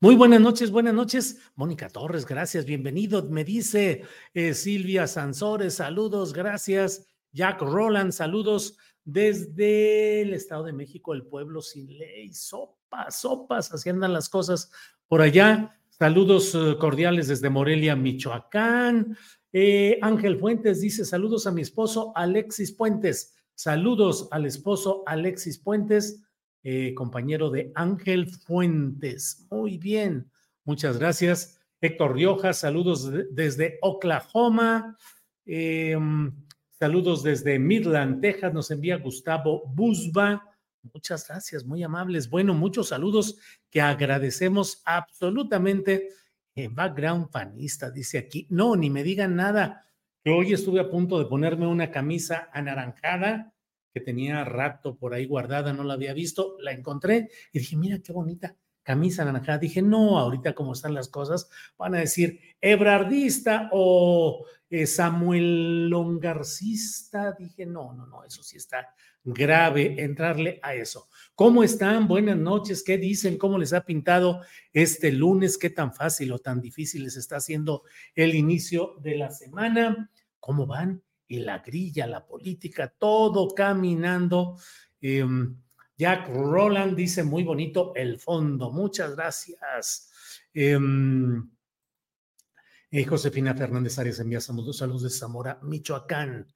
Muy buenas noches, buenas noches. Mónica Torres, gracias, bienvenido. Me dice eh, Silvia Sansores, saludos, gracias. Jack Roland, saludos desde el Estado de México, el pueblo sin ley. Sopas, sopas, así andan las cosas por allá. Saludos eh, cordiales desde Morelia, Michoacán. Eh, Ángel Fuentes dice saludos a mi esposo Alexis Puentes. Saludos al esposo Alexis Puentes eh, compañero de Ángel Fuentes. Muy bien, muchas gracias. Héctor Riojas, saludos desde Oklahoma. Em, saludos desde Midland, Texas, nos envía Gustavo Busba. Muchas gracias, muy amables. Bueno, muchos saludos que agradecemos absolutamente. Eh, background panista, dice aquí. No, ni me digan nada, que hoy estuve a punto de ponerme una camisa anaranjada tenía rato por ahí guardada, no la había visto, la encontré y dije, mira qué bonita camisa naranjada. Dije, no, ahorita como están las cosas, van a decir ebrardista o eh, Samuel Longarcista. Dije, no, no, no, eso sí está grave entrarle a eso. ¿Cómo están? Buenas noches. ¿Qué dicen? ¿Cómo les ha pintado este lunes? ¿Qué tan fácil o tan difícil les está haciendo el inicio de la semana? ¿Cómo van? Y la grilla, la política, todo caminando. Em, Jack Roland dice muy bonito el fondo. Muchas gracias. Em, eh, Josefina Fernández Arias envía saludos, saludos de Zamora, Michoacán.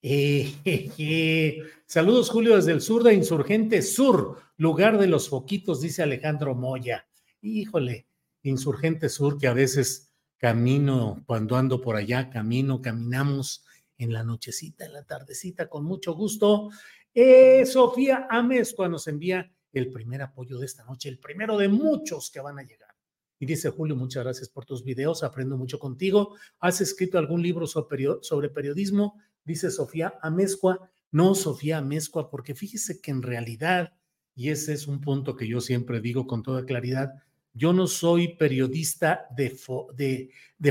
Eh, saludos, Julio, desde el sur de Insurgente Sur, lugar de los foquitos, dice Alejandro Moya. Híjole, Insurgente Sur, que a veces camino, cuando ando por allá, camino, caminamos en la nochecita, en la tardecita, con mucho gusto. Eh, Sofía Amezcua nos envía el primer apoyo de esta noche, el primero de muchos que van a llegar. Y dice Julio, muchas gracias por tus videos, aprendo mucho contigo. ¿Has escrito algún libro sobre periodismo? Dice Sofía Amezcua. No, Sofía Amezcua, porque fíjese que en realidad, y ese es un punto que yo siempre digo con toda claridad, yo no soy periodista de,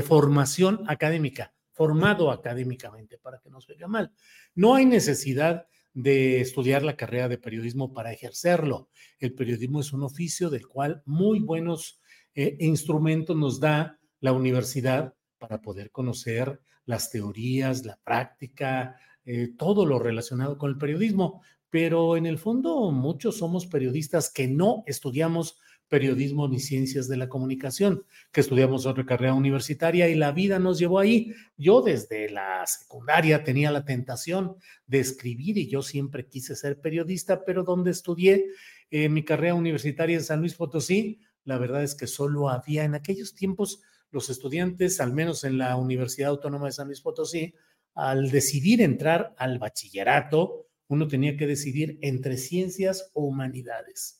formación académica formado académicamente, para que no se vea mal. No hay necesidad de estudiar la carrera de periodismo para ejercerlo. El periodismo es un oficio del cual muy buenos eh, instrumentos nos da la universidad para poder conocer las teorías, la práctica, eh, todo lo relacionado con el periodismo. Pero en el fondo muchos somos periodistas que no estudiamos periodismo ni ciencias de la comunicación, que estudiamos otra carrera universitaria y la vida nos llevó ahí. Yo desde la secundaria tenía la tentación de escribir y yo siempre quise ser periodista, pero donde estudié eh, mi carrera universitaria en San Luis Potosí, la verdad es que solo había en aquellos tiempos los estudiantes, al menos en la Universidad Autónoma de San Luis Potosí, al decidir entrar al bachillerato, uno tenía que decidir entre ciencias o humanidades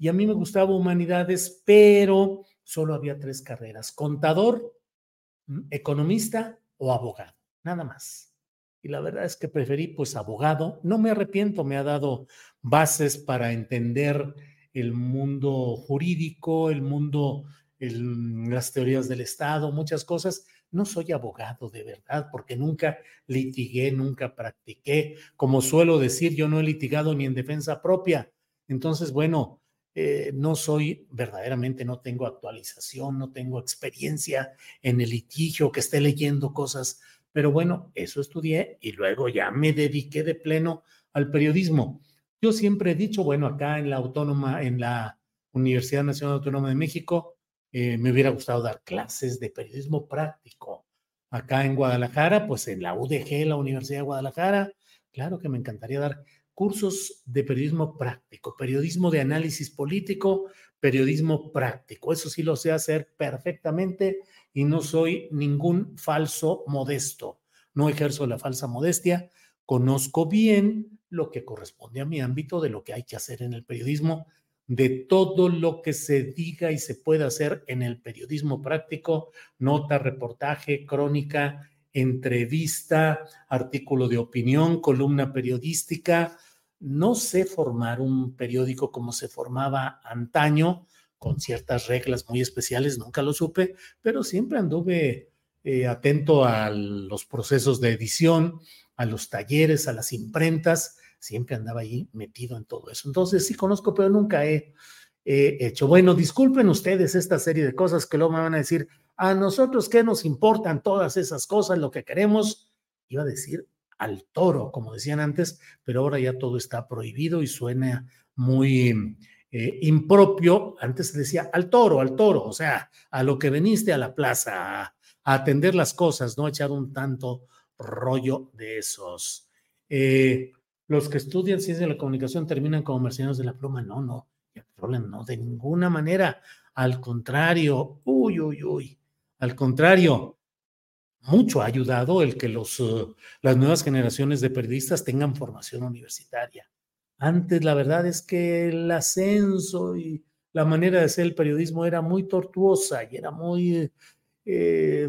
y a mí me gustaba humanidades, pero solo había tres carreras, contador, mm, economista o abogado, nada más. Y la verdad es que preferí pues abogado. No me arrepiento, me ha dado bases para entender el mundo jurídico, el mundo, las teorías del Estado, muchas cosas. No soy abogado de verdad porque nunca litigué, nunca practiqué. Como suelo decir, yo no he litigado ni en defensa propia. Entonces, bueno, eh, no soy verdaderamente, no tengo actualización, no tengo experiencia en el litigio, que esté leyendo cosas, pero bueno, eso estudié y luego ya me dediqué de pleno al periodismo. Yo siempre he dicho, bueno, acá en la Autónoma, en la Universidad Nacional Autónoma de México, eh, me hubiera gustado dar clases de periodismo práctico. Acá en Guadalajara, pues en la UDG, la Universidad de Guadalajara, claro que me encantaría dar cursos de periodismo práctico, periodismo de análisis político, periodismo práctico. Eso sí lo sé hacer perfectamente y no soy ningún falso modesto. No ejerzo la falsa modestia. Conozco bien lo que corresponde a mi ámbito de lo que hay que hacer en el periodismo de todo lo que se diga y se pueda hacer en el periodismo práctico, nota, reportaje, crónica, entrevista, artículo de opinión, columna periodística. No sé formar un periódico como se formaba antaño, con ciertas reglas muy especiales, nunca lo supe, pero siempre anduve eh, atento a los procesos de edición, a los talleres, a las imprentas siempre andaba ahí metido en todo eso. Entonces sí conozco, pero nunca he, hecho. Bueno, disculpen ustedes esta serie de cosas que luego me van a decir, a nosotros qué nos importan todas esas cosas, lo que queremos, iba a decir al toro, como decían antes, pero ahora ya todo está prohibido y suena muy eh, impropio. Antes se decía al toro, al toro, o sea, a lo que veniste a la plaza, a, atender las cosas, no echar un tanto rollo de esos. Eh, los que estudian ciencia de la comunicación terminan como mercenarios de la pluma. No, no, no, de ninguna manera. Al contrario, uy, uy, uy. Al contrario, mucho ha ayudado el que los, eh, las nuevas generaciones de periodistas tengan formación universitaria. Antes, la verdad es que el ascenso y la manera de hacer el periodismo era muy tortuosa y era muy eh,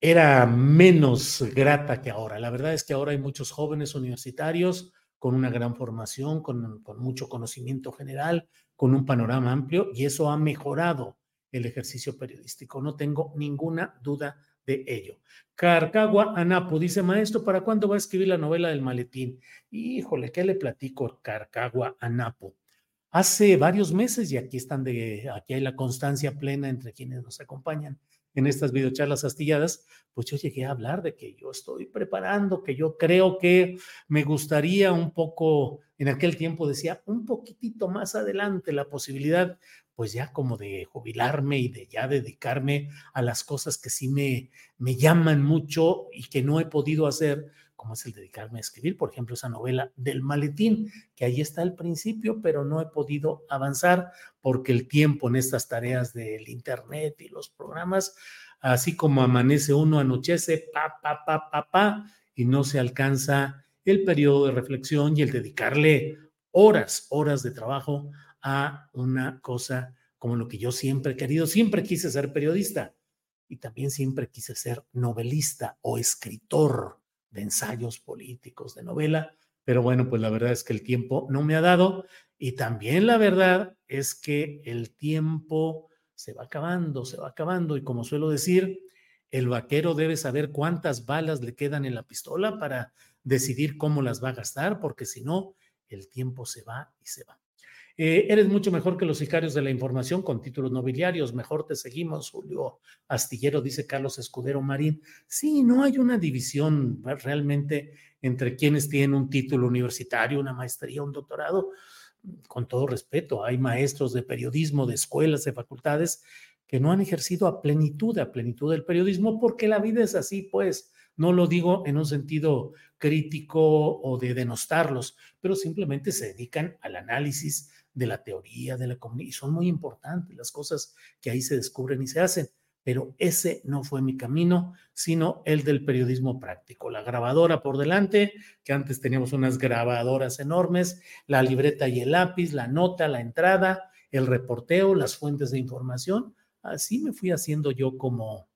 era menos grata que ahora. La verdad es que ahora hay muchos jóvenes universitarios con una gran formación, con, mucho conocimiento general, con un panorama amplio y eso ha mejorado el ejercicio periodístico. No tengo ninguna duda de ello. Carcagua Anapo dice, maestro, ¿para cuándo va a escribir la novela del maletín? Híjole, ¿qué le platico, Carcagua Anapo? Hace varios meses, y aquí están de, aquí hay la constancia plena entre quienes nos acompañan en estas videocharlas astilladas, pues yo llegué a hablar de que yo estoy preparando, que yo creo que me gustaría un poco, en aquel tiempo decía, un poquitito más adelante la posibilidad, pues ya como de jubilarme y de ya dedicarme a las cosas que sí me, me llaman mucho y que no he podido hacer, como es el dedicarme a escribir, por ejemplo, esa novela del maletín, que ahí está al principio, pero no he podido avanzar porque el tiempo en estas tareas del Internet y los programas, así como amanece uno, anochece, pa, pa, pa, pa, pa, y no se alcanza el periodo de reflexión y el dedicarle horas, horas de trabajo a una cosa como lo que yo siempre he querido. Siempre quise ser periodista y también siempre quise ser novelista o escritor de ensayos políticos, de novela, pero bueno, pues la verdad es que el tiempo no me ha dado y también la verdad es que el tiempo se va acabando, se va acabando y como suelo decir, el vaquero debe saber cuántas balas le quedan en la pistola para decidir cómo las va a gastar, porque si no, el tiempo se va y se va. Eh, eres mucho mejor que los sicarios de la información con títulos nobiliarios. Mejor te seguimos, Julio Astillero, dice Carlos Escudero Marín. Sí, no hay una división realmente entre quienes tienen un título universitario, una maestría, un doctorado. Con todo respeto, hay maestros de periodismo, de escuelas, de facultades que no han ejercido a plenitud, a plenitud del periodismo, porque la vida es así, pues. No lo digo en un sentido crítico o de denostarlos, pero simplemente se dedican al análisis, de la teoría, de la comunidad, y son muy importantes las cosas que ahí se descubren y se hacen. Pero ese no fue mi camino, sino el del periodismo práctico. La grabadora por delante, que antes teníamos unas grabadoras enormes, la libreta y el lápiz, la nota, la entrada, el reporteo, las fuentes de información. Así me fui haciendo yo como,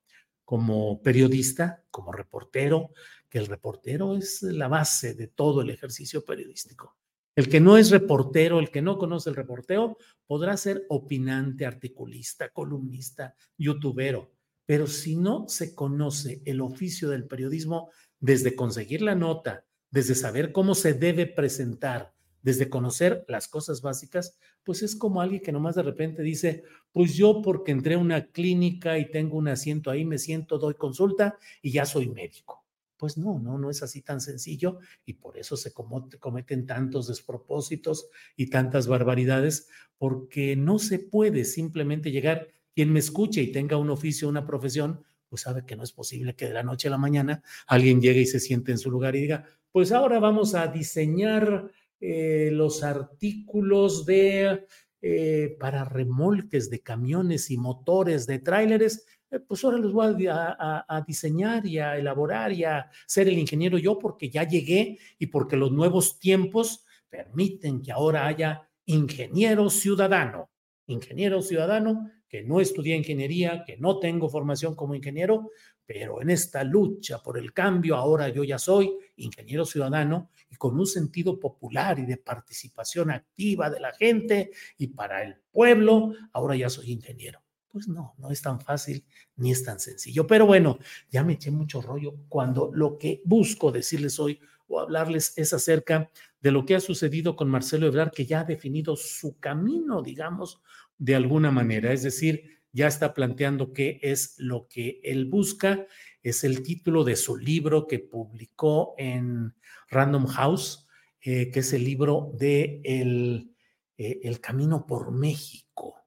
como periodista, como reportero, que el reportero es la base de todo el ejercicio periodístico. El que no es reportero, el que no conoce el reporteo, podrá ser opinante, articulista, columnista, youtubero, pero si no se conoce el oficio del periodismo desde conseguir la nota, desde saber cómo se debe presentar, desde conocer las cosas básicas, pues es como alguien que nomás de repente dice, pues yo porque entré a una clínica y tengo un asiento ahí, me siento, doy consulta y ya soy médico. Pues no, no, no es así tan sencillo y por eso se cometen tantos despropósitos y tantas barbaridades, porque no se puede simplemente llegar, quien me escuche y tenga un oficio, una profesión, pues sabe que no es posible que de la noche a la mañana alguien llegue y se siente en su lugar y diga, pues ahora vamos a diseñar eh, los artículos de eh, para remolques de camiones y motores de tráileres, pues ahora los voy a, a, diseñar y a elaborar y a ser el ingeniero yo porque ya llegué y porque los nuevos tiempos permiten que ahora haya ingeniero ciudadano. Ingeniero ciudadano que no estudié ingeniería, que no tengo formación como ingeniero, pero en esta lucha por el cambio, ahora yo ya soy ingeniero ciudadano y con un sentido popular y de participación activa de la gente y para el pueblo, ahora ya soy ingeniero. Pues no, no es tan fácil ni es tan sencillo. Pero bueno, ya me eché mucho rollo cuando lo que busco decirles hoy o hablarles es acerca de lo que ha sucedido con Marcelo Ebrard, que ya ha definido su camino, digamos, de alguna manera, es decir, ya está planteando qué es lo que él busca, es el título de su libro que publicó en Random House, eh, que es el libro de el, eh, el Camino por México.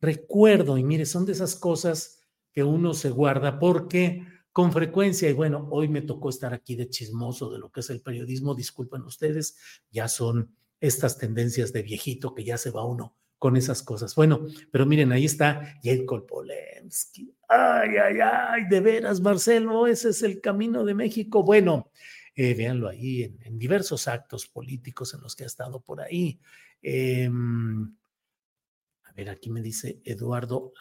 Recuerdo, y mire, son de esas cosas que uno se guarda porque con frecuencia, y bueno, hoy me tocó estar aquí de chismoso de lo que es el periodismo, disculpen ustedes, ya son estas tendencias de viejito que ya se va uno con esas cosas. Bueno, pero miren, ahí está Jacob Polensky. Ay, ay, ay, de veras, Marcelo, ese es el camino de México. Bueno, eh, véanlo ahí en, diversos actos políticos en los que ha estado por ahí. Em, ver, aquí me dice Eduardo,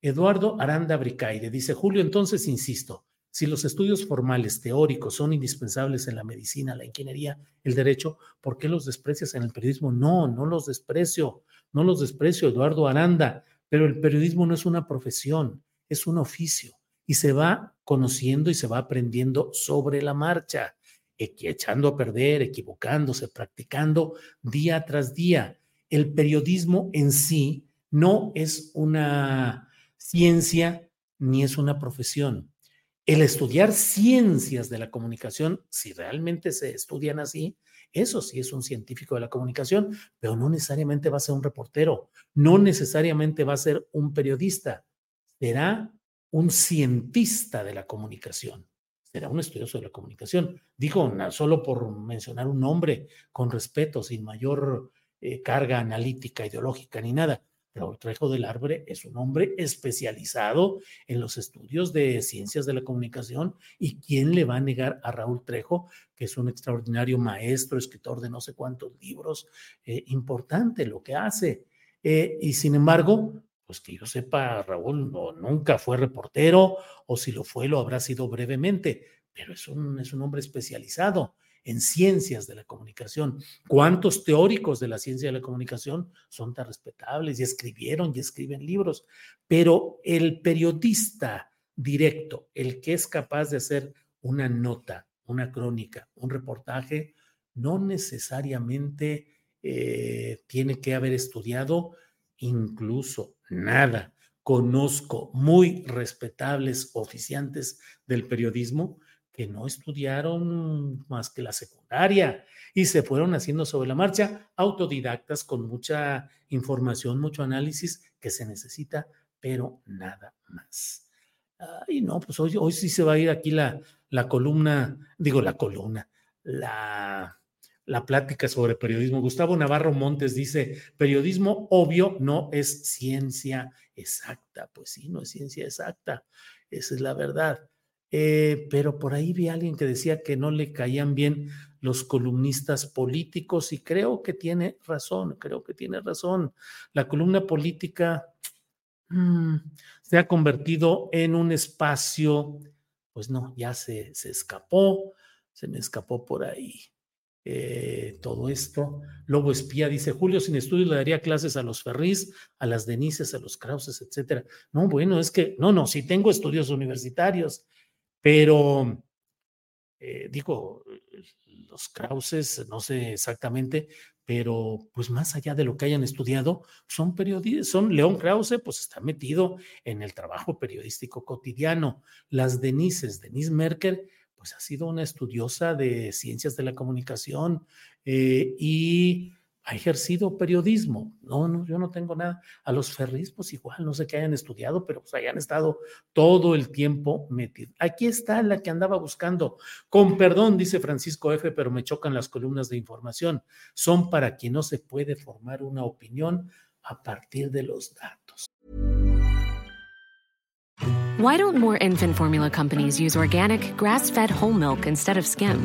Eduardo Aranda Bricaide, dice Julio, entonces insisto, si los estudios formales teóricos son indispensables en la medicina, la ingeniería, el derecho, ¿por qué los desprecias en el periodismo? No, no los desprecio, no los desprecio, Eduardo Aranda, pero el periodismo no es una profesión, es un oficio y se va conociendo y se va aprendiendo sobre la marcha, echando a perder, equivocándose, practicando día tras día. El periodismo en sí no es una ciencia ni es una profesión el estudiar ciencias de la comunicación, si realmente se estudian así, eso sí es un científico de la comunicación, pero no necesariamente va a ser un reportero, no necesariamente va a ser un periodista, será un cientista de la comunicación, será un estudioso de la comunicación. Digo, solo por mencionar un nombre con respeto, sin mayor eh, carga analítica, ideológica ni nada. Raúl Trejo del Arbre es un hombre especializado en los estudios de ciencias de la comunicación y quién le va a negar a Raúl Trejo, que es un extraordinario maestro, escritor de no sé cuántos libros, eh, importante lo que hace. Eh, y sin embargo, pues que yo sepa, Raúl no, nunca fue reportero o si lo fue, lo habrá sido brevemente, pero es un, es un hombre especializado en ciencias de la comunicación. ¿Cuántos teóricos de la ciencia de la comunicación son tan respetables y escribieron y escriben libros? Pero el periodista directo, el que es capaz de hacer una nota, una crónica, un reportaje, no necesariamente eh, tiene que haber estudiado incluso nada. Conozco muy respetables oficiantes del periodismo que no estudiaron más que la secundaria y se fueron haciendo sobre la marcha autodidactas con mucha información, mucho análisis que se necesita, pero nada más. Y no, pues hoy, hoy sí se va a ir aquí la, la columna, digo la columna, la, la plática sobre periodismo. Gustavo Navarro Montes dice, periodismo obvio no es ciencia exacta. Pues sí, no es ciencia exacta, esa es la verdad. Eh, pero por ahí vi a alguien que decía que no le caían bien los columnistas políticos y creo que tiene razón, creo que tiene razón. La columna política mm, se ha convertido en un espacio, pues no, ya se, se escapó, se me escapó por ahí. Eh, todo esto. Lobo Espía dice, Julio sin estudios le daría clases a los Ferris, a las Denises, a los Krauses, etcétera. No, bueno, es que, no, no, sí tengo estudios universitarios, pero, eh, digo, los Krauses, no sé exactamente, pero pues más allá de lo que hayan estudiado, son periodistas, son León Krause, pues está metido en el trabajo periodístico cotidiano. Las Denises, Denise Merker, pues ha sido una estudiosa de ciencias de la comunicación eh, y ha ejercido periodismo. No, no, yo no tengo nada. A los Ferris, pues igual, no sé qué hayan estudiado, pero pues hayan estado todo el tiempo metidos. Aquí está la que andaba buscando. Con perdón, dice Francisco F., pero me chocan las columnas de información. Son para quien no se puede formar una opinión a partir de los datos. Why don't more infant formula companies use organic, grass-fed whole milk instead of skim?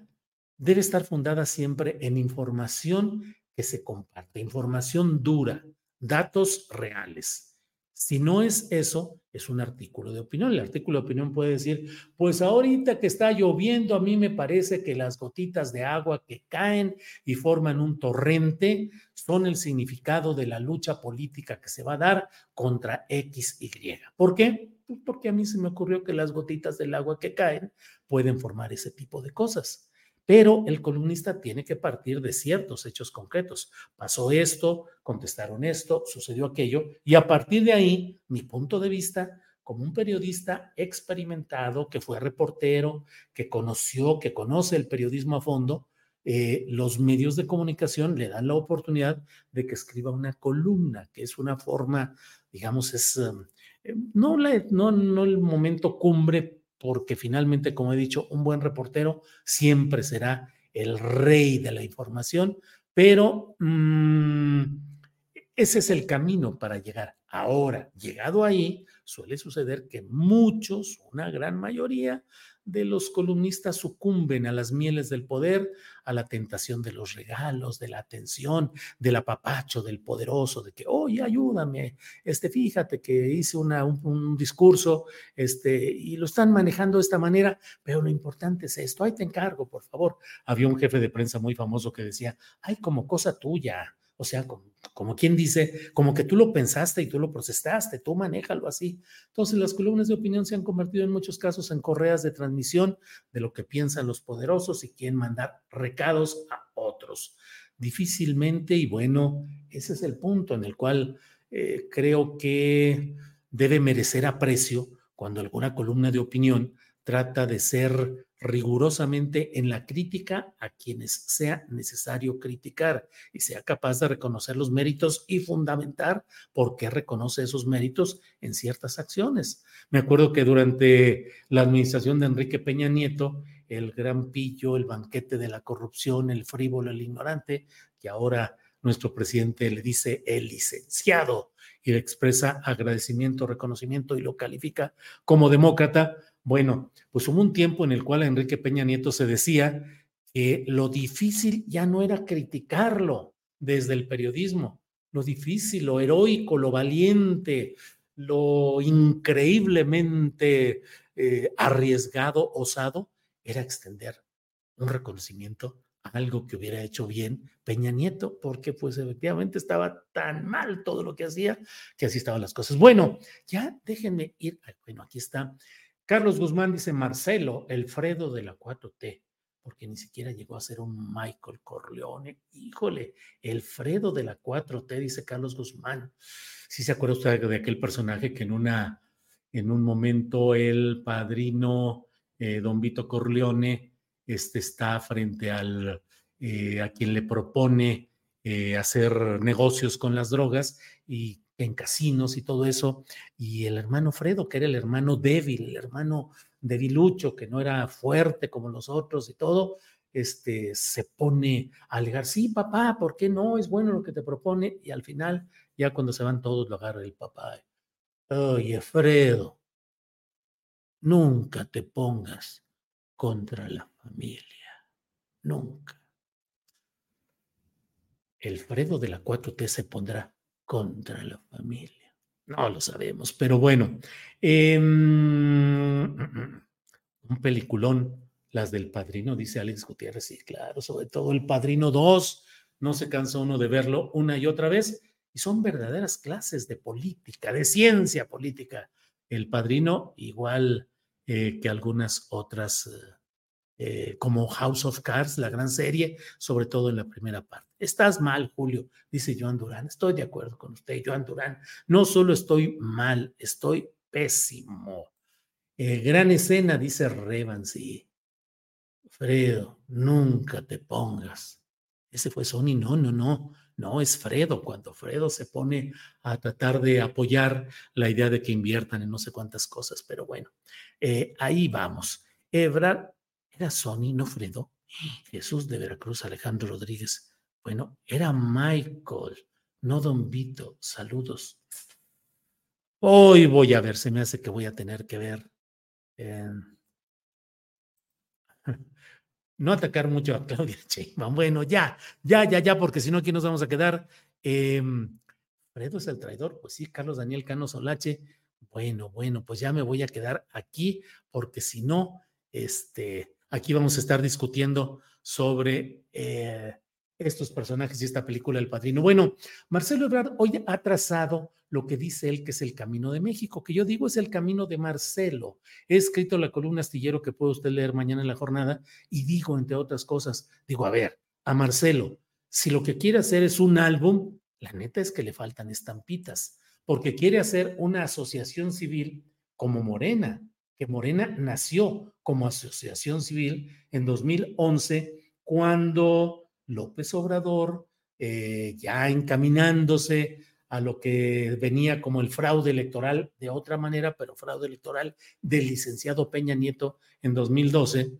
debe estar fundada siempre en información que se comparte, información dura, datos reales. Si no es eso, es un artículo de opinión. El artículo de opinión puede decir, pues ahorita que está lloviendo, a mí me parece que las gotitas de agua que caen y forman un torrente son el significado de la lucha política que se va a dar contra X y Y. ¿Por qué? Pues porque a mí se me ocurrió que las gotitas del agua que caen pueden formar ese tipo de cosas pero el columnista tiene que partir de ciertos hechos concretos. Pasó esto, contestaron esto, sucedió aquello, y a partir de ahí, mi punto de vista como un periodista experimentado, que fue reportero, que conoció, que conoce el periodismo a fondo, eh, los medios de comunicación le dan la oportunidad de que escriba una columna, que es una forma, digamos, es eh, no, la, no, no el momento cumbre porque finalmente, como he dicho, un buen reportero siempre será el rey de la información, pero mm, ese es el camino para llegar. Ahora, llegado ahí, suele suceder que muchos, una gran mayoría, de los columnistas sucumben a las mieles del poder, a la tentación de los regalos, de la atención, del apapacho, del poderoso, de que, oye, ayúdame, este, fíjate que hice una, un, discurso, este, y lo están manejando de esta manera, pero lo importante es esto, ahí te encargo, por favor. Había un jefe de prensa muy famoso que decía, ay, como cosa tuya, o sea, como, quien dice, como que tú lo pensaste y tú lo procesaste, tú manéjalo así. Entonces, las columnas de opinión se han convertido en muchos casos en correas de transmisión de lo que piensan los poderosos y quieren mandar recados a otros. Difícilmente, y bueno, ese es el punto en el cual eh, creo que debe merecer aprecio cuando alguna columna de opinión trata de ser rigurosamente en la crítica a quienes sea necesario criticar y sea capaz de reconocer los méritos y fundamentar por qué reconoce esos méritos en ciertas acciones. Me acuerdo que durante la administración de Enrique Peña Nieto, el gran pillo, el banquete de la corrupción, el frívolo, el ignorante, que ahora nuestro presidente le dice el licenciado y le expresa agradecimiento, reconocimiento y lo califica como demócrata, bueno, pues hubo un tiempo en el cual Enrique Peña Nieto se decía que lo difícil ya no era criticarlo desde el periodismo, lo difícil, lo heroico, lo valiente, lo increíblemente eh, arriesgado, osado, era extender un reconocimiento a algo que hubiera hecho bien Peña Nieto, porque pues efectivamente estaba tan mal todo lo que hacía, que así estaban las cosas. Bueno, ya déjenme ir, bueno, aquí está Carlos Guzmán dice Marcelo, el Fredo de la 4T, porque ni siquiera llegó a ser un Michael Corleone. Híjole, el Fredo de la 4T, dice Carlos Guzmán. Si se acuerda usted de aquel personaje que en una, en un momento el padrino eh, Don Vito Corleone este, está frente al eh, a quien le propone eh, hacer negocios con las drogas y en casinos y todo eso, y el hermano Fredo, que era el hermano débil, el hermano debilucho, que no era fuerte como los otros y todo, este, se pone a alegar, sí, papá, ¿por qué no? Es bueno lo que te propone, y al final, ya cuando se van todos, lo agarra el papá. Oye, Fredo, nunca te pongas contra la familia, nunca el Fredo de la 4T se pondrá contra la familia. No lo sabemos, pero bueno. Em, un peliculón, las del Padrino, dice Alex Gutiérrez. Sí, claro, sobre todo el Padrino 2. No se cansa uno de verlo una y otra vez. Y son verdaderas clases de política, de ciencia política. El Padrino, igual eh, que algunas otras. Eh, eh, como House of Cards, la gran serie, sobre todo en la primera parte. Estás mal, Julio, dice Joan Durán. Estoy de acuerdo con usted, Joan Durán. No solo estoy mal, estoy pésimo. Eh, gran escena, dice Revan, sí. Fredo, nunca te pongas. Ese fue Sony, no, no, no. No, es Fredo, cuando Fredo se pone a tratar de apoyar la idea de que inviertan en no sé cuántas cosas, pero bueno, eh, ahí vamos. Ebrard ¿Era Sony, no Fredo? Jesús de Veracruz, Alejandro Rodríguez. Bueno, era Michael, no Don Vito. Saludos. Hoy voy a ver, se me hace que voy a tener que ver. no atacar mucho a Claudia Sheinbaum. Bueno, ya, ya, ya, ya, porque si no aquí nos vamos a quedar. Em, Fredo es el traidor, pues sí, Carlos Daniel Cano Solache. Bueno, bueno, pues ya me voy a quedar aquí, porque si no, este, Aquí vamos a estar discutiendo sobre eh, estos personajes y esta película El Padrino. Bueno, Marcelo Ebrard hoy ha trazado lo que dice él que es el camino de México, que yo digo es el camino de Marcelo. He escrito la columna astillero que puede usted leer mañana en la jornada y digo, entre otras cosas, digo, a ver, a Marcelo, si lo que quiere hacer es un álbum, la neta es que le faltan estampitas, porque quiere hacer una asociación civil como Morena, que Morena nació como asociación civil en 2011, cuando López Obrador, eh, ya encaminándose a lo que venía como el fraude electoral de otra manera, pero fraude electoral del licenciado Peña Nieto en 2012,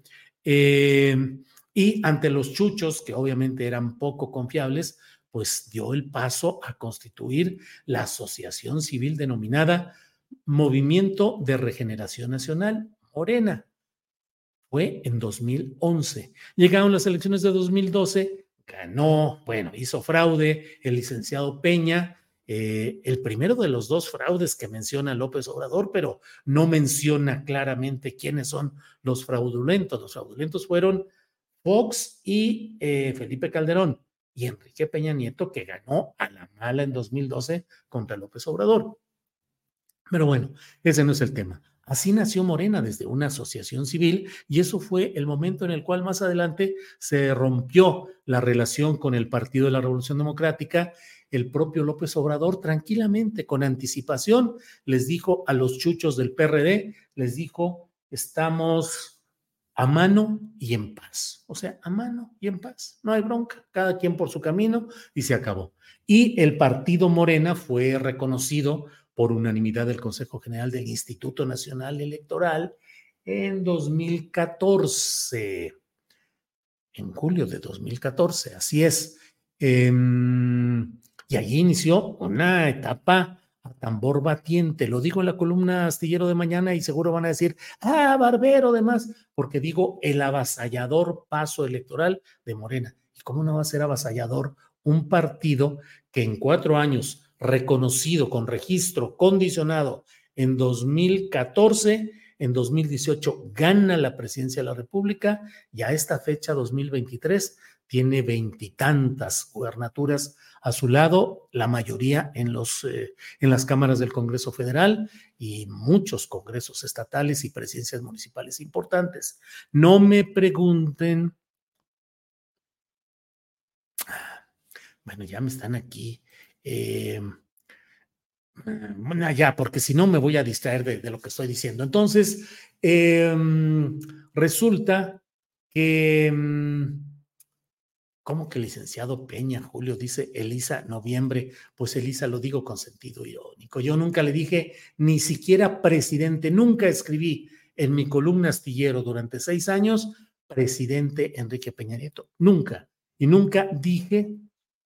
eh, y ante los chuchos, que obviamente eran poco confiables, pues dio el paso a constituir la asociación civil denominada Movimiento de Regeneración Nacional, Morena. Fue en 2011. Llegaron las elecciones de 2012, ganó, bueno, hizo fraude el licenciado Peña, eh, el primero de los dos fraudes que menciona López Obrador, pero no menciona claramente quiénes son los fraudulentos. Los fraudulentos fueron Fox y eh, Felipe Calderón y Enrique Peña Nieto, que ganó a la mala en 2012 contra López Obrador. Pero bueno, ese no es el tema. Así nació Morena desde una asociación civil y eso fue el momento en el cual más adelante se rompió la relación con el Partido de la Revolución Democrática. El propio López Obrador tranquilamente, con anticipación, les dijo a los chuchos del PRD, les dijo, estamos a mano y en paz. O sea, a mano y en paz. No hay bronca, cada quien por su camino y se acabó. Y el partido Morena fue reconocido por unanimidad del Consejo General del Instituto Nacional Electoral en 2014, en julio de 2014, así es. Em, y allí inició una etapa a tambor batiente. Lo digo en la columna astillero de mañana y seguro van a decir, ah, barbero, además, porque digo el avasallador paso electoral de Morena. ¿Y cómo no va a ser avasallador un partido que en cuatro años reconocido con registro condicionado en 2014, en 2018 gana la presidencia de la República y a esta fecha, 2023, tiene veintitantas gubernaturas a su lado, la mayoría en, los, eh, en las cámaras del Congreso Federal y muchos congresos estatales y presidencias municipales importantes. No me pregunten. Bueno, ya me están aquí eh, ya, porque si no me voy a distraer de, lo que estoy diciendo. Entonces, em, resulta que em, ¿Cómo que licenciado Peña, Julio? Dice Elisa, noviembre. Pues Elisa, lo digo con sentido irónico. Yo nunca le dije ni siquiera presidente, nunca escribí en mi columna astillero durante seis años, presidente Enrique Peña Nieto. Nunca. Y nunca dije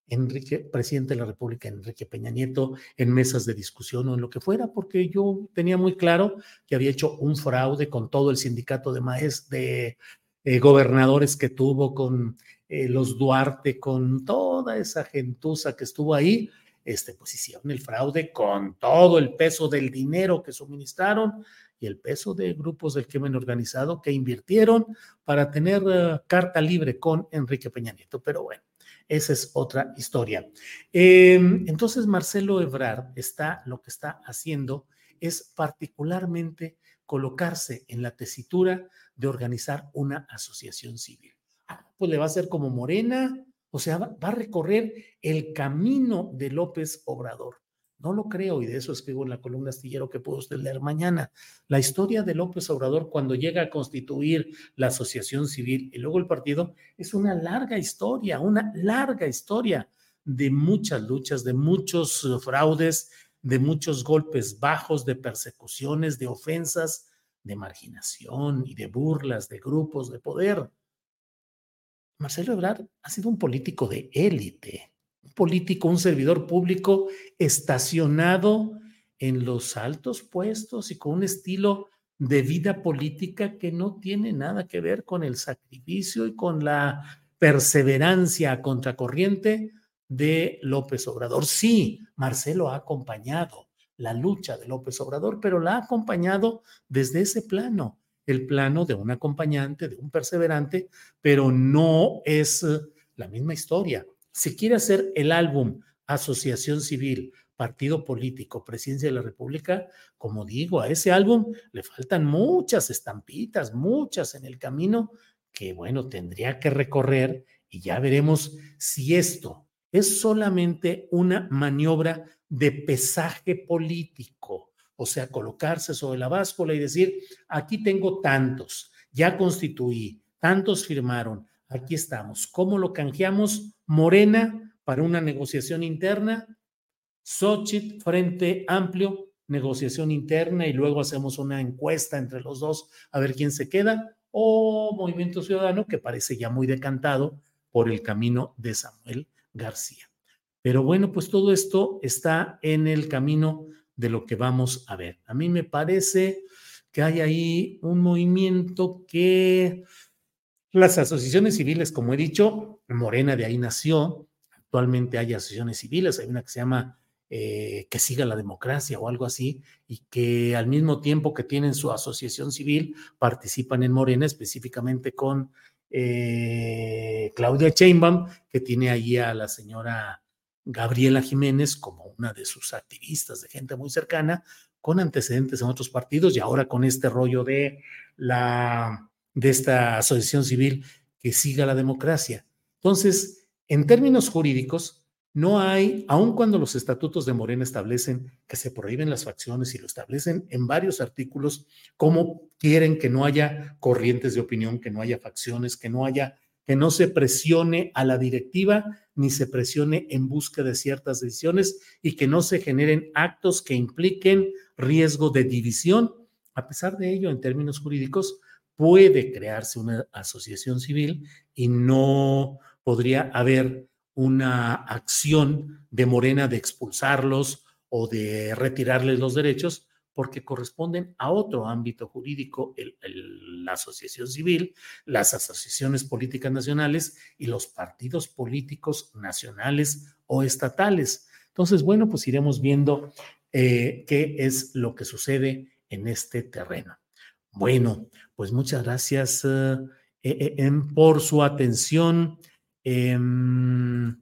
Enrique, presidente de la República, Enrique Peña Nieto, en mesas de discusión o en lo que fuera, porque yo tenía muy claro que había hecho un fraude con todo el sindicato de maestros, de eh, gobernadores que tuvo, con eh, los Duarte, con toda esa gentuza que estuvo ahí, este, pues hicieron el fraude con todo el peso del dinero que suministraron y el peso de grupos del crimen organizado que invirtieron para tener eh, carta libre con Enrique Peña Nieto. Pero bueno, esa es otra historia. Em, entonces, Marcelo Ebrard está, lo que está haciendo es particularmente colocarse en la tesitura de organizar una asociación civil. Ah, pues le va a hacer como Morena, o sea, va, a recorrer el camino de López Obrador. No lo creo y de eso escribo en la columna astillero que puede usted leer mañana. La historia de López Obrador cuando llega a constituir la asociación civil y luego el partido es una larga historia, una larga historia de muchas luchas, de muchos fraudes, de muchos golpes bajos, de persecuciones, de ofensas, de marginación y de burlas de grupos de poder. Marcelo Ebrard ha sido un político de élite, político, un servidor público estacionado en los altos puestos y con un estilo de vida política que no tiene nada que ver con el sacrificio y con la perseverancia contracorriente de López Obrador. Sí, Marcelo ha acompañado la lucha de López Obrador, pero la ha acompañado desde ese plano, el plano de un acompañante, de un perseverante, pero no es la misma historia. Si quiere hacer el álbum Asociación Civil, Partido Político, Presidencia de la República, como digo, a ese álbum le faltan muchas estampitas, muchas en el camino que, bueno, tendría que recorrer y ya veremos si esto es solamente una maniobra de pesaje político o sea, colocarse sobre la báscula y decir, aquí tengo tantos, ya constituí, tantos firmaron, aquí estamos. ¿Cómo lo canjeamos? Morena para una negociación interna, Xochitl, Frente Amplio, negociación interna y luego hacemos una encuesta entre los dos a ver quién se queda, o Movimiento Ciudadano, que parece ya muy decantado por el camino de Samuel García. Pero bueno, pues todo esto está en el camino de lo que vamos a ver. A mí me parece que hay ahí un movimiento que las asociaciones civiles, como he dicho, Morena de ahí nació, actualmente hay asociaciones civiles, hay una que se llama eh, Que siga la democracia o algo así, y que al mismo tiempo que tienen su asociación civil, participan en Morena, específicamente con eh, Claudia Chainbaum, que tiene ahí a la señora Gabriela Jiménez como una de sus activistas, de gente muy cercana, con antecedentes en otros partidos y ahora con este rollo de la de esta asociación civil que siga la democracia. Entonces, en términos jurídicos, no hay, aun cuando los estatutos de Morena establecen que se prohíben las facciones y lo establecen en varios artículos, como quieren que no haya corrientes de opinión, que no haya facciones, que no haya que no se presione a la directiva ni se presione en busca de ciertas decisiones y que no se generen actos que impliquen riesgo de división. A pesar de ello, en términos jurídicos, puede crearse una asociación civil y no podría haber una acción de Morena de expulsarlos o de retirarles los derechos, porque corresponden a otro ámbito jurídico, la asociación civil, las asociaciones políticas nacionales y los partidos políticos nacionales o estatales. Entonces, bueno, pues iremos viendo eh, qué es lo que sucede en este terreno. Bueno, pues muchas gracias eh, eh, por su atención. Em,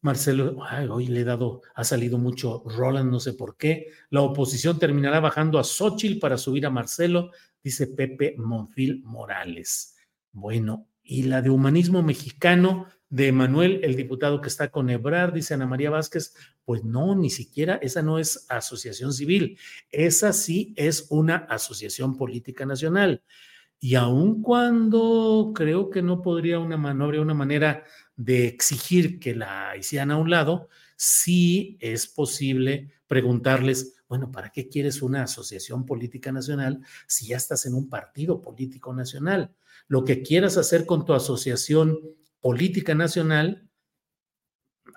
Marcelo, hoy le he dado, ha salido mucho Roland, no sé por qué. La oposición terminará bajando a Xochitl para subir a Marcelo, dice Pepe Monfil Morales. Bueno, y la de humanismo mexicano de Manuel, el diputado que está con Ebrar, dice Ana María Vázquez, pues no, ni siquiera, esa no es asociación civil, esa sí es una asociación política nacional. Y aun cuando creo que no podría una, no habría una manera de exigir que la hicieran a un lado, sí es posible preguntarles, bueno, ¿para qué quieres una asociación política nacional si ya estás en un partido político nacional? Lo que quieras hacer con tu asociación política nacional,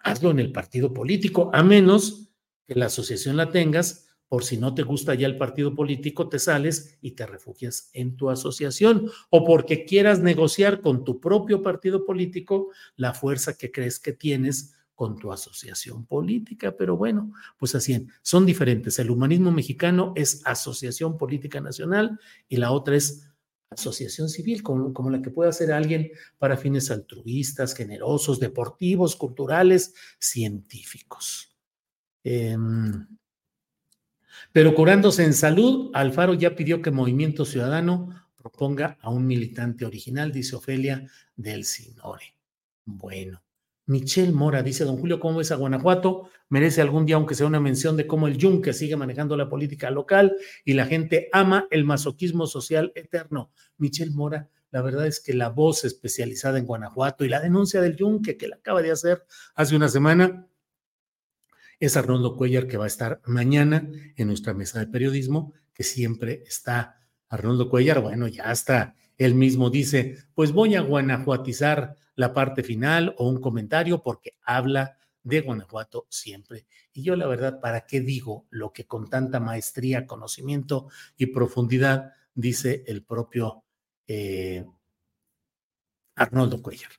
hazlo en el partido político, a menos que la asociación la tengas por si no te gusta ya el partido político, te sales y te refugias en tu asociación, o porque quieras negociar con tu propio partido político la fuerza que crees que tienes con tu asociación política, pero bueno, pues así son diferentes. El humanismo mexicano es asociación política nacional y la otra es asociación civil, como, la que puede hacer alguien para fines altruistas, generosos, deportivos, culturales, científicos. Eh, pero curándose en salud, Alfaro ya pidió que Movimiento Ciudadano proponga a un militante original, dice Ofelia del Sinore. Bueno, Michelle Mora dice, don Julio, ¿cómo es a Guanajuato? Merece algún día, aunque sea una mención de cómo el Yunque sigue manejando la política local y la gente ama el masoquismo social eterno. Michelle Mora, la verdad es que la voz especializada en Guanajuato y la denuncia del Yunque que la acaba de hacer hace una semana, es Arnoldo Cuellar, que va a estar mañana en nuestra mesa de periodismo, que siempre está Arnoldo Cuellar. Bueno, ya hasta él mismo dice, pues voy a guanajuatizar la parte final o un comentario porque habla de Guanajuato siempre. Y yo la verdad, ¿para qué digo lo que con tanta maestría, conocimiento y profundidad dice el propio eh, Arnoldo Cuellar?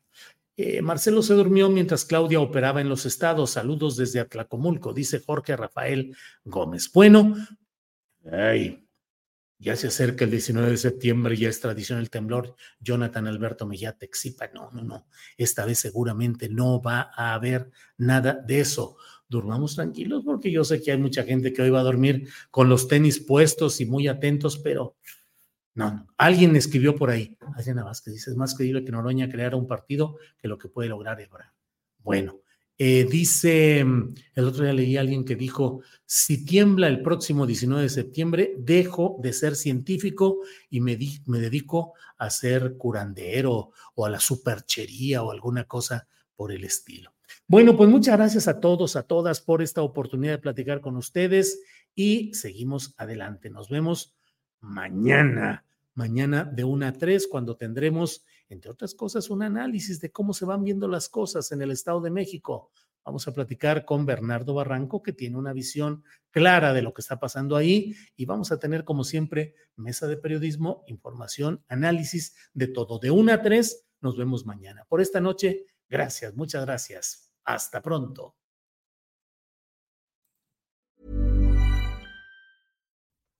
Eh, Marcelo se durmió mientras Claudia operaba en los estados. Saludos desde Atlacomulco, dice Jorge Rafael Gómez. Bueno, ay, ya se acerca el 19 de septiembre, ya es tradición el temblor. Jonathan Alberto Mejía Texipa. No, no, no. Esta vez seguramente no va a haber nada de eso. Durmamos tranquilos porque yo sé que hay mucha gente que hoy va a dormir con los tenis puestos y muy atentos, pero no, alguien escribió por ahí, Adriana Vázquez, dice, es más creíble que Noroña creara un partido que lo que puede lograr Ebrard. Bueno, eh, dice, el otro día leí a alguien que dijo, si tiembla el próximo 19 de septiembre, dejo de ser científico y me, me dedico a ser curandero o a la superchería o alguna cosa por el estilo. Bueno, pues muchas gracias a todos, a todas por esta oportunidad de platicar con ustedes y seguimos adelante. Nos vemos mañana, mañana de una a 3, cuando tendremos, entre otras cosas, un análisis de cómo se van viendo las cosas en el Estado de México. Vamos a platicar con Bernardo Barranco, que tiene una visión clara de lo que está pasando ahí, y vamos a tener, como siempre, mesa de periodismo, información, análisis de todo. De una a 3, nos vemos mañana. Por esta noche, gracias, muchas gracias. Hasta pronto.